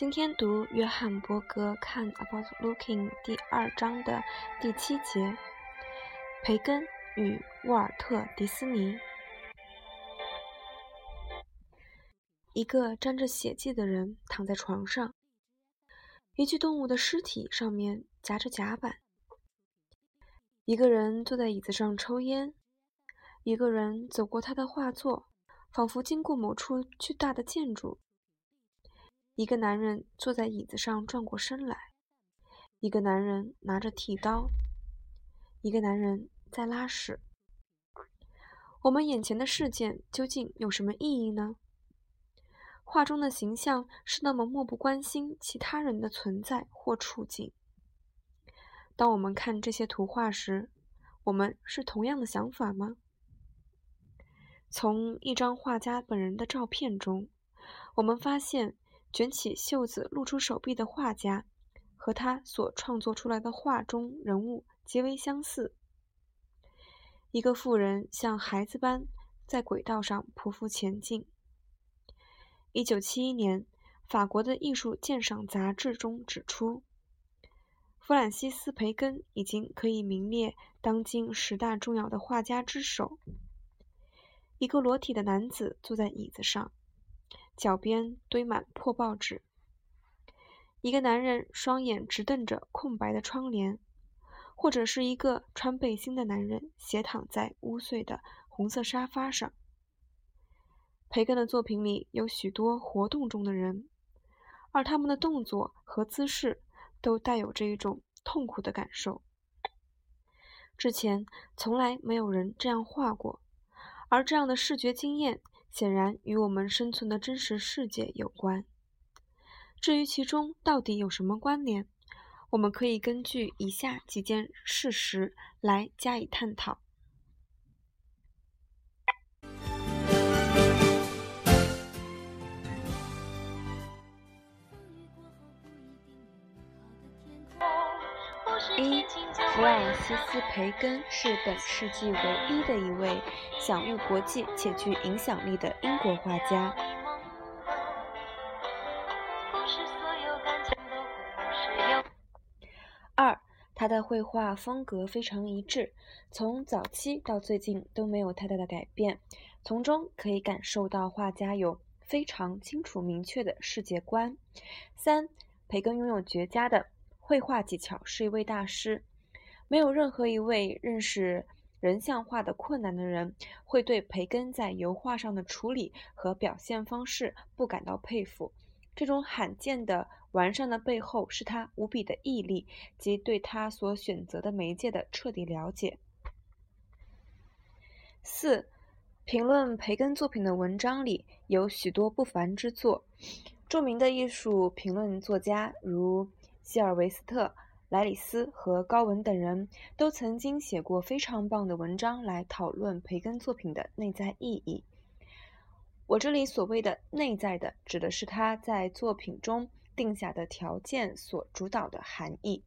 今天读约翰伯格《看 About Looking》第二章的第七节，培根与沃尔特·迪斯尼。一个沾着血迹的人躺在床上，一具动物的尸体上面夹着甲板。一个人坐在椅子上抽烟，一个人走过他的画作，仿佛经过某处巨大的建筑。一个男人坐在椅子上转过身来，一个男人拿着剃刀，一个男人在拉屎。我们眼前的事件究竟有什么意义呢？画中的形象是那么漠不关心其他人的存在或处境。当我们看这些图画时，我们是同样的想法吗？从一张画家本人的照片中，我们发现。卷起袖子露出手臂的画家，和他所创作出来的画中人物极为相似。一个妇人像孩子般在轨道上匍匐前进。一九七一年，法国的艺术鉴赏杂志中指出，弗兰西斯·培根已经可以名列当今十大重要的画家之首。一个裸体的男子坐在椅子上。脚边堆满破报纸。一个男人双眼直瞪着空白的窗帘，或者是一个穿背心的男人斜躺在污秽的红色沙发上。培根的作品里有许多活动中的人，而他们的动作和姿势都带有这一种痛苦的感受。之前从来没有人这样画过，而这样的视觉经验。显然与我们生存的真实世界有关。至于其中到底有什么关联，我们可以根据以下几件事实来加以探讨。弗兰西斯·培根是本世纪唯一的一位享誉国际且具影响力的英国画家。二，他的绘画风格非常一致，从早期到最近都没有太大的改变，从中可以感受到画家有非常清楚明确的世界观。三，培根拥有绝佳的。绘画技巧是一位大师，没有任何一位认识人像画的困难的人会对培根在油画上的处理和表现方式不感到佩服。这种罕见的完善的背后是他无比的毅力及对他所选择的媒介的彻底了解。四，评论培根作品的文章里有许多不凡之作，著名的艺术评论作家如。希尔维斯特、莱里斯和高文等人都曾经写过非常棒的文章来讨论培根作品的内在意义。我这里所谓的“内在的”，指的是他在作品中定下的条件所主导的含义。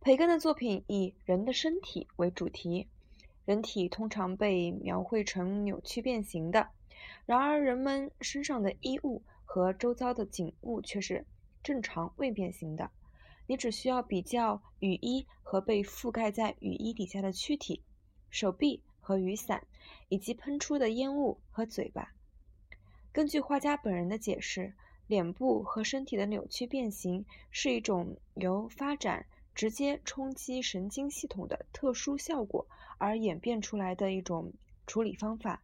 培根的作品以人的身体为主题，人体通常被描绘成扭曲变形的，然而人们身上的衣物和周遭的景物却是正常未变形的。你只需要比较雨衣和被覆盖在雨衣底下的躯体、手臂和雨伞，以及喷出的烟雾和嘴巴。根据画家本人的解释，脸部和身体的扭曲变形是一种由发展直接冲击神经系统的特殊效果而演变出来的一种处理方法。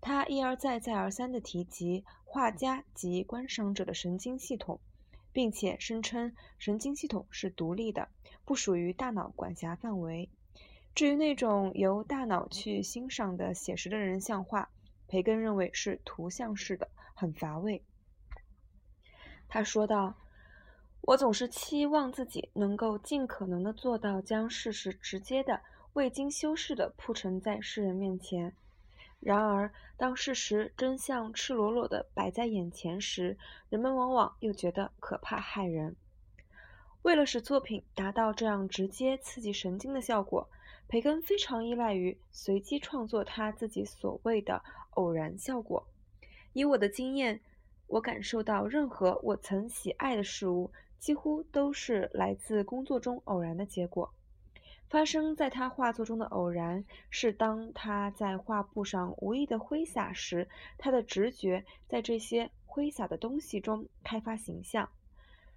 他一而再、再而三地提及画家及观赏者的神经系统。并且声称神经系统是独立的，不属于大脑管辖范围。至于那种由大脑去欣赏的写实的人像画，培根认为是图像式的，很乏味。他说道：“我总是期望自己能够尽可能的做到将事实直接的、未经修饰的铺陈在世人面前。”然而，当事实真相赤裸裸地摆在眼前时，人们往往又觉得可怕骇人。为了使作品达到这样直接刺激神经的效果，培根非常依赖于随机创作他自己所谓的偶然效果。以我的经验，我感受到任何我曾喜爱的事物，几乎都是来自工作中偶然的结果。发生在他画作中的偶然，是当他在画布上无意的挥洒时，他的直觉在这些挥洒的东西中开发形象。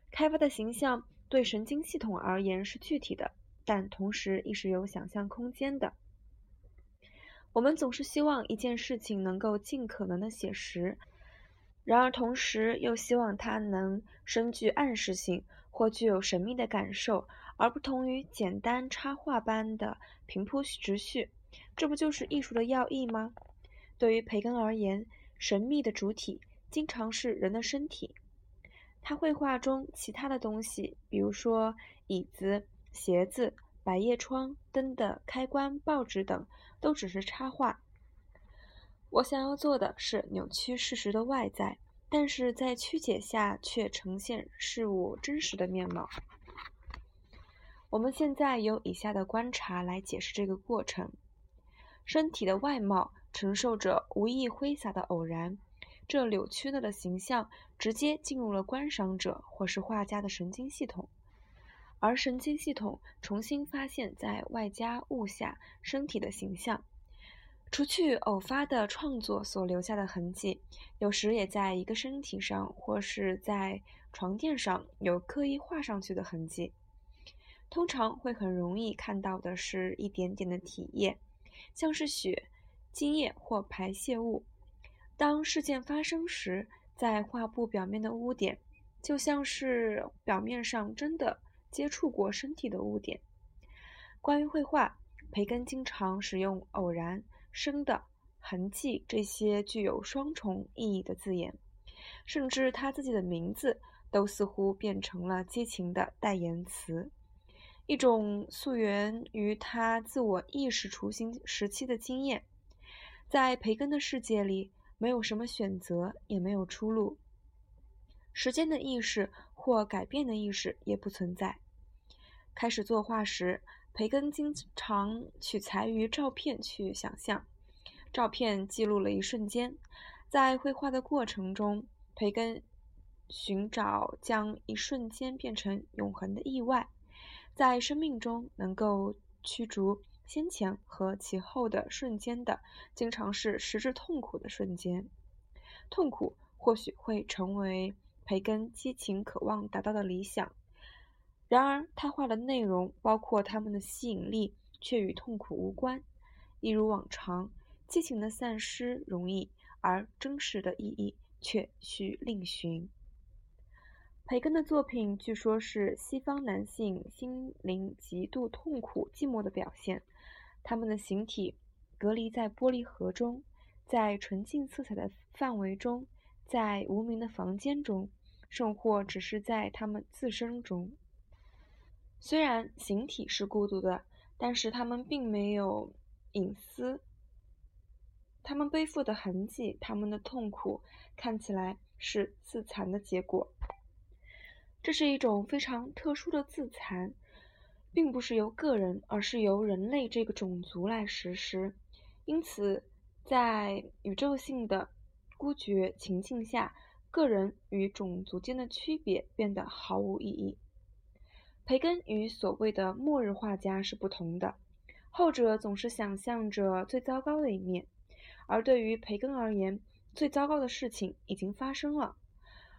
开发的形象对神经系统而言是具体的，但同时亦是有想象空间的。我们总是希望一件事情能够尽可能的写实，然而同时又希望它能深具暗示性或具有神秘的感受。而不同于简单插画般的平铺直叙，这不就是艺术的要义吗？对于培根而言，神秘的主体经常是人的身体。他绘画中其他的东西，比如说椅子、鞋子、百叶窗、灯的开关、报纸等，都只是插画。我想要做的是扭曲事实的外在，但是在曲解下却呈现事物真实的面貌。我们现在由以下的观察来解释这个过程：身体的外貌承受着无意挥洒的偶然，这扭曲了的形象直接进入了观赏者或是画家的神经系统，而神经系统重新发现，在外加物下身体的形象，除去偶发的创作所留下的痕迹，有时也在一个身体上或是在床垫上有刻意画上去的痕迹。通常会很容易看到的是一点点的体液，像是血、精液或排泄物。当事件发生时，在画布表面的污点，就像是表面上真的接触过身体的污点。关于绘画，培根经常使用“偶然”“生的”“痕迹”这些具有双重意义的字眼，甚至他自己的名字都似乎变成了激情的代言词。一种溯源于他自我意识雏形时期的经验，在培根的世界里，没有什么选择，也没有出路。时间的意识或改变的意识也不存在。开始作画时，培根经常取材于照片去想象。照片记录了一瞬间，在绘画的过程中，培根寻找将一瞬间变成永恒的意外。在生命中能够驱逐先前和其后的瞬间的，经常是实质痛苦的瞬间。痛苦或许会成为培根激情渴望达到的理想，然而他画的内容，包括他们的吸引力，却与痛苦无关。一如往常，激情的散失容易，而真实的意义却需另寻。培根的作品据说是西方男性心灵极度痛苦、寂寞的表现。他们的形体隔离在玻璃盒中，在纯净色彩的范围中，在无名的房间中，甚或只是在他们自身中。虽然形体是孤独的，但是他们并没有隐私。他们背负的痕迹，他们的痛苦，看起来是自残的结果。这是一种非常特殊的自残，并不是由个人，而是由人类这个种族来实施。因此，在宇宙性的孤绝情境下，个人与种族间的区别变得毫无意义。培根与所谓的末日画家是不同的，后者总是想象着最糟糕的一面，而对于培根而言，最糟糕的事情已经发生了，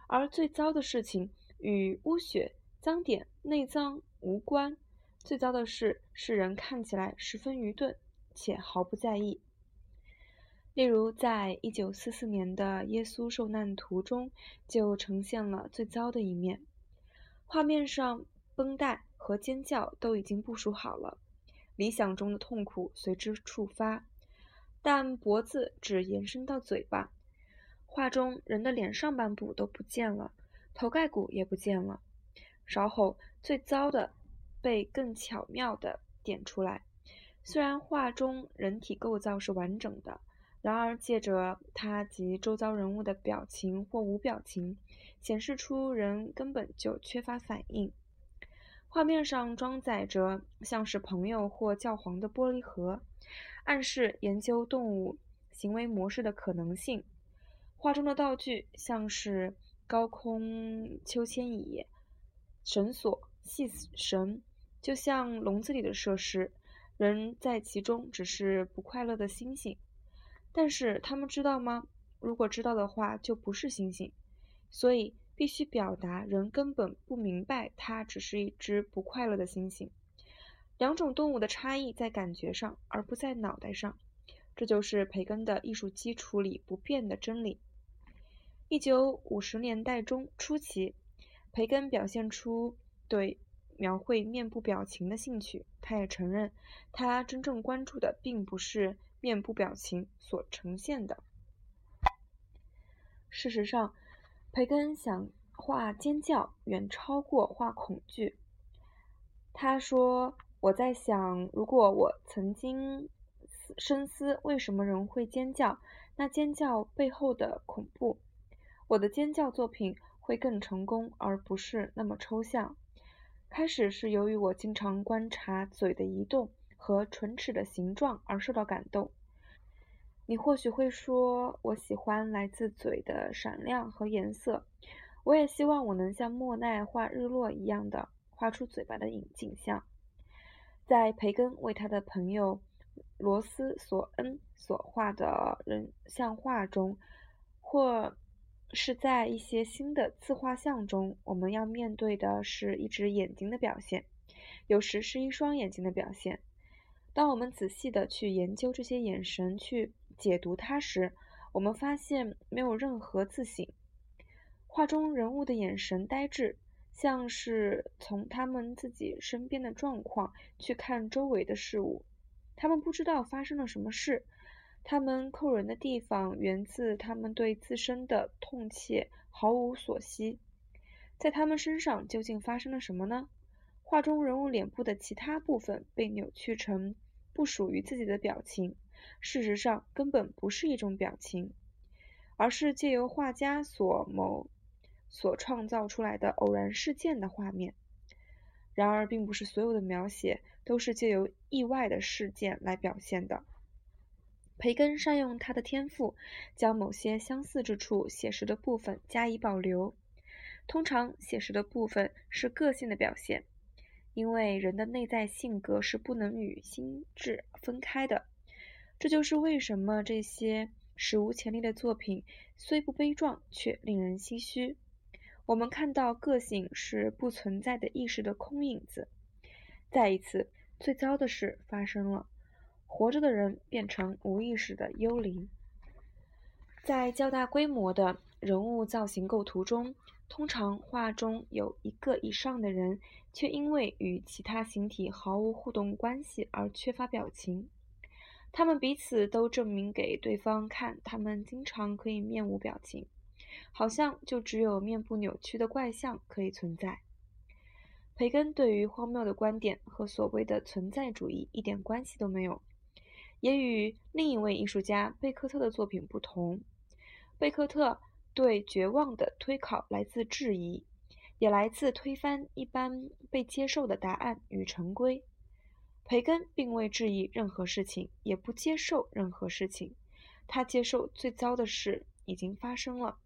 而最糟的事情。与污血、脏点、内脏无关。最糟的是，世人看起来十分愚钝，且毫不在意。例如，在一九四四年的《耶稣受难图》中，就呈现了最糟的一面。画面上，绷带和尖叫都已经部署好了，理想中的痛苦随之触发，但脖子只延伸到嘴巴。画中人的脸上半部都不见了。头盖骨也不见了。稍后，最糟的被更巧妙地点出来。虽然画中人体构造是完整的，然而借着他及周遭人物的表情或无表情，显示出人根本就缺乏反应。画面上装载着像是朋友或教皇的玻璃盒，暗示研究动物行为模式的可能性。画中的道具像是高空秋千椅、绳索、细绳，就像笼子里的设施，人在其中只是不快乐的星星。但是他们知道吗？如果知道的话，就不是星星。所以必须表达，人根本不明白它只是一只不快乐的星星。两种动物的差异在感觉上，而不在脑袋上。这就是培根的艺术基础里不变的真理。一九五十年代中初期，培根表现出对描绘面部表情的兴趣。他也承认，他真正关注的并不是面部表情所呈现的。事实上，培根想画尖叫远超过画恐惧。他说：“我在想，如果我曾经……”深思为什么人会尖叫？那尖叫背后的恐怖。我的尖叫作品会更成功，而不是那么抽象。开始是由于我经常观察嘴的移动和唇齿的形状而受到感动。你或许会说，我喜欢来自嘴的闪亮和颜色。我也希望我能像莫奈画日落一样的画出嘴巴的影景象。在培根为他的朋友。罗斯索恩所画的人像画中，或是在一些新的自画像中，我们要面对的是一只眼睛的表现，有时是一双眼睛的表现。当我们仔细的去研究这些眼神，去解读它时，我们发现没有任何自省。画中人物的眼神呆滞，像是从他们自己身边的状况去看周围的事物。他们不知道发生了什么事，他们扣人的地方源自他们对自身的痛切毫无所惜。在他们身上究竟发生了什么呢？画中人物脸部的其他部分被扭曲成不属于自己的表情，事实上根本不是一种表情，而是借由画家所谋所创造出来的偶然事件的画面。然而，并不是所有的描写。都是借由意外的事件来表现的。培根善用他的天赋，将某些相似之处写实的部分加以保留。通常，写实的部分是个性的表现，因为人的内在性格是不能与心智分开的。这就是为什么这些史无前例的作品虽不悲壮，却令人唏嘘。我们看到，个性是不存在的意识的空影子。再一次。最糟的事发生了，活着的人变成无意识的幽灵。在较大规模的人物造型构图中，通常画中有一个以上的人，却因为与其他形体毫无互动关系而缺乏表情。他们彼此都证明给对方看，他们经常可以面无表情，好像就只有面部扭曲的怪象可以存在。培根对于荒谬的观点和所谓的存在主义一点关系都没有，也与另一位艺术家贝克特的作品不同。贝克特对绝望的推考来自质疑，也来自推翻一般被接受的答案与成规。培根并未质疑任何事情，也不接受任何事情，他接受最糟的事已经发生了。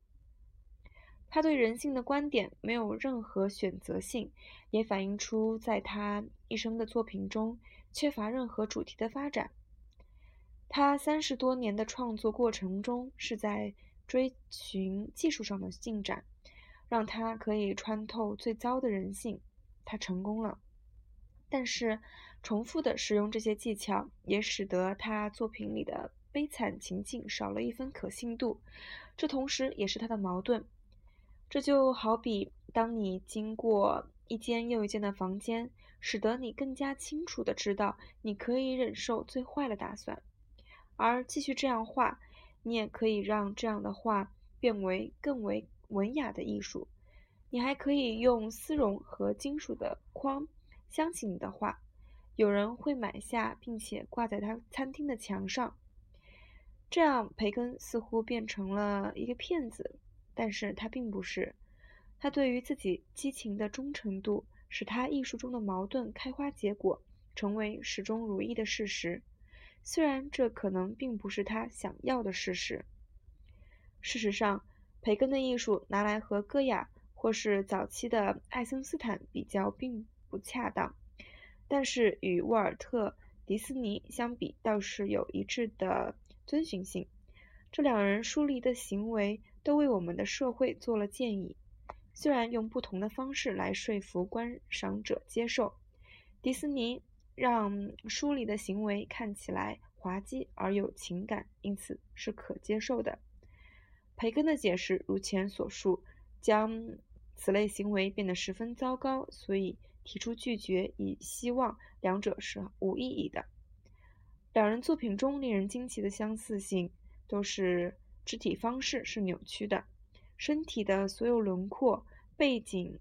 他对人性的观点没有任何选择性，也反映出在他一生的作品中缺乏任何主题的发展。他三十多年的创作过程中是在追寻技术上的进展，让他可以穿透最糟的人性。他成功了，但是重复的使用这些技巧也使得他作品里的悲惨情境少了一分可信度，这同时也是他的矛盾。这就好比，当你经过一间又一间的房间，使得你更加清楚地知道你可以忍受最坏的打算，而继续这样画，你也可以让这样的画变为更为文雅的艺术。你还可以用丝绒和金属的框镶起你的画，有人会买下并且挂在他餐厅的墙上。这样，培根似乎变成了一个骗子。但是他并不是，他对于自己激情的忠诚度，使他艺术中的矛盾开花结果，成为始终如一的事实。虽然这可能并不是他想要的事实。事实上，培根的艺术拿来和戈雅或是早期的爱森斯坦比较并不恰当，但是与沃尔特·迪斯尼相比，倒是有一致的遵循性。这两人疏离的行为都为我们的社会做了建议，虽然用不同的方式来说服观赏者接受。迪斯尼让疏离的行为看起来滑稽而有情感，因此是可接受的。培根的解释如前所述，将此类行为变得十分糟糕，所以提出拒绝，以希望两者是无意义的。两人作品中令人惊奇的相似性，都是肢体方式是扭曲的，身体的所有轮廓、背景、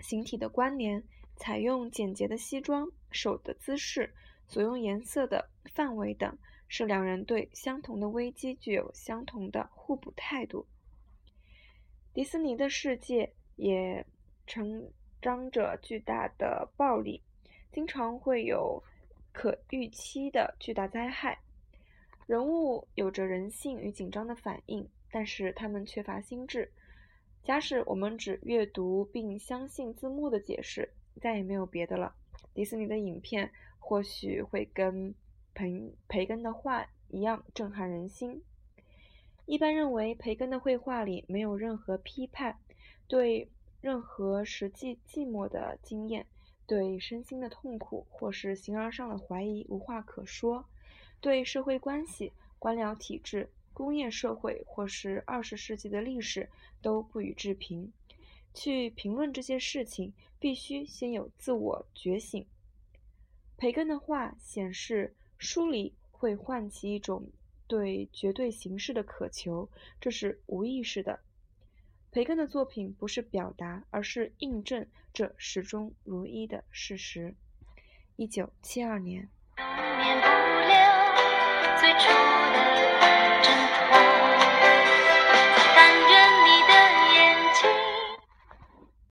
形体的关联。采用简洁的西装、手的姿势、所用颜色的范围等，是两人对相同的危机具有相同的互补态度。迪士尼的世界也承张着巨大的暴力，经常会有可预期的巨大灾害。人物有着人性与紧张的反应，但是他们缺乏心智。假使我们只阅读并相信字幕的解释，再也没有别的了。迪士尼的影片或许会跟培培根的画一样震撼人心。一般认为，培根的绘画里没有任何批判，对任何实际寂寞的经验、对身心的痛苦或是形而上的怀疑无话可说，对社会关系、官僚体制、工业社会或是二十世纪的历史都不予置评。去评论这些事情，必须先有自我觉醒。培根的话显示，疏离会唤起一种对绝对形式的渴求，这是无意识的。培根的作品不是表达，而是印证这始终如一的事实。一九七二年。